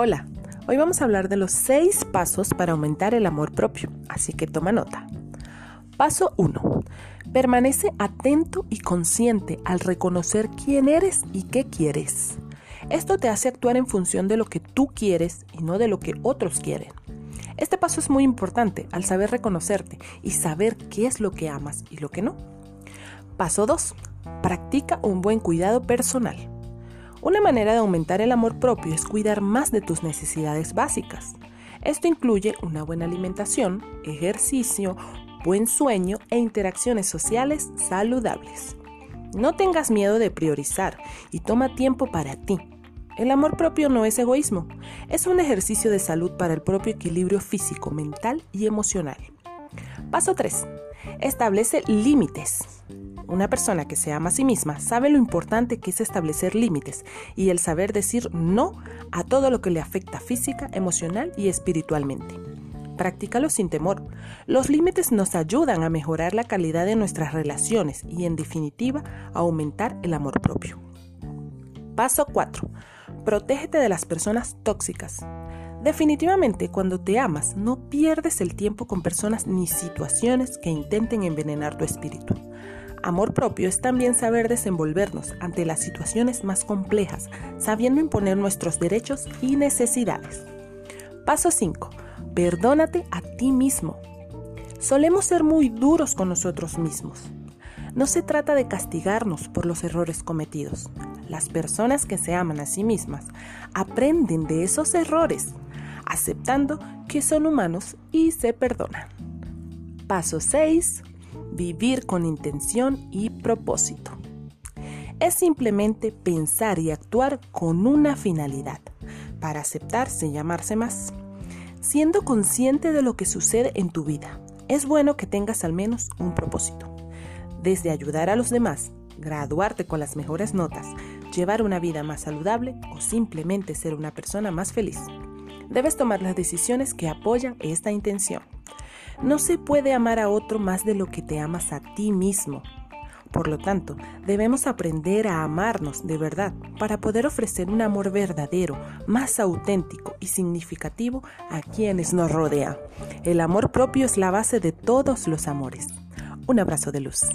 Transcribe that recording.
Hola, hoy vamos a hablar de los 6 pasos para aumentar el amor propio, así que toma nota. Paso 1. Permanece atento y consciente al reconocer quién eres y qué quieres. Esto te hace actuar en función de lo que tú quieres y no de lo que otros quieren. Este paso es muy importante al saber reconocerte y saber qué es lo que amas y lo que no. Paso 2. Practica un buen cuidado personal. Una manera de aumentar el amor propio es cuidar más de tus necesidades básicas. Esto incluye una buena alimentación, ejercicio, buen sueño e interacciones sociales saludables. No tengas miedo de priorizar y toma tiempo para ti. El amor propio no es egoísmo, es un ejercicio de salud para el propio equilibrio físico, mental y emocional. Paso 3. Establece límites. Una persona que se ama a sí misma sabe lo importante que es establecer límites y el saber decir no a todo lo que le afecta física, emocional y espiritualmente. Practícalo sin temor. Los límites nos ayudan a mejorar la calidad de nuestras relaciones y en definitiva a aumentar el amor propio. Paso 4. Protégete de las personas tóxicas. Definitivamente, cuando te amas, no pierdes el tiempo con personas ni situaciones que intenten envenenar tu espíritu. Amor propio es también saber desenvolvernos ante las situaciones más complejas, sabiendo imponer nuestros derechos y necesidades. Paso 5. Perdónate a ti mismo. Solemos ser muy duros con nosotros mismos. No se trata de castigarnos por los errores cometidos. Las personas que se aman a sí mismas aprenden de esos errores, aceptando que son humanos y se perdonan. Paso 6 vivir con intención y propósito. Es simplemente pensar y actuar con una finalidad, para aceptarse y llamarse más. Siendo consciente de lo que sucede en tu vida, es bueno que tengas al menos un propósito. Desde ayudar a los demás, graduarte con las mejores notas, llevar una vida más saludable o simplemente ser una persona más feliz. Debes tomar las decisiones que apoyan esta intención. No se puede amar a otro más de lo que te amas a ti mismo. Por lo tanto, debemos aprender a amarnos de verdad para poder ofrecer un amor verdadero, más auténtico y significativo a quienes nos rodean. El amor propio es la base de todos los amores. Un abrazo de luz.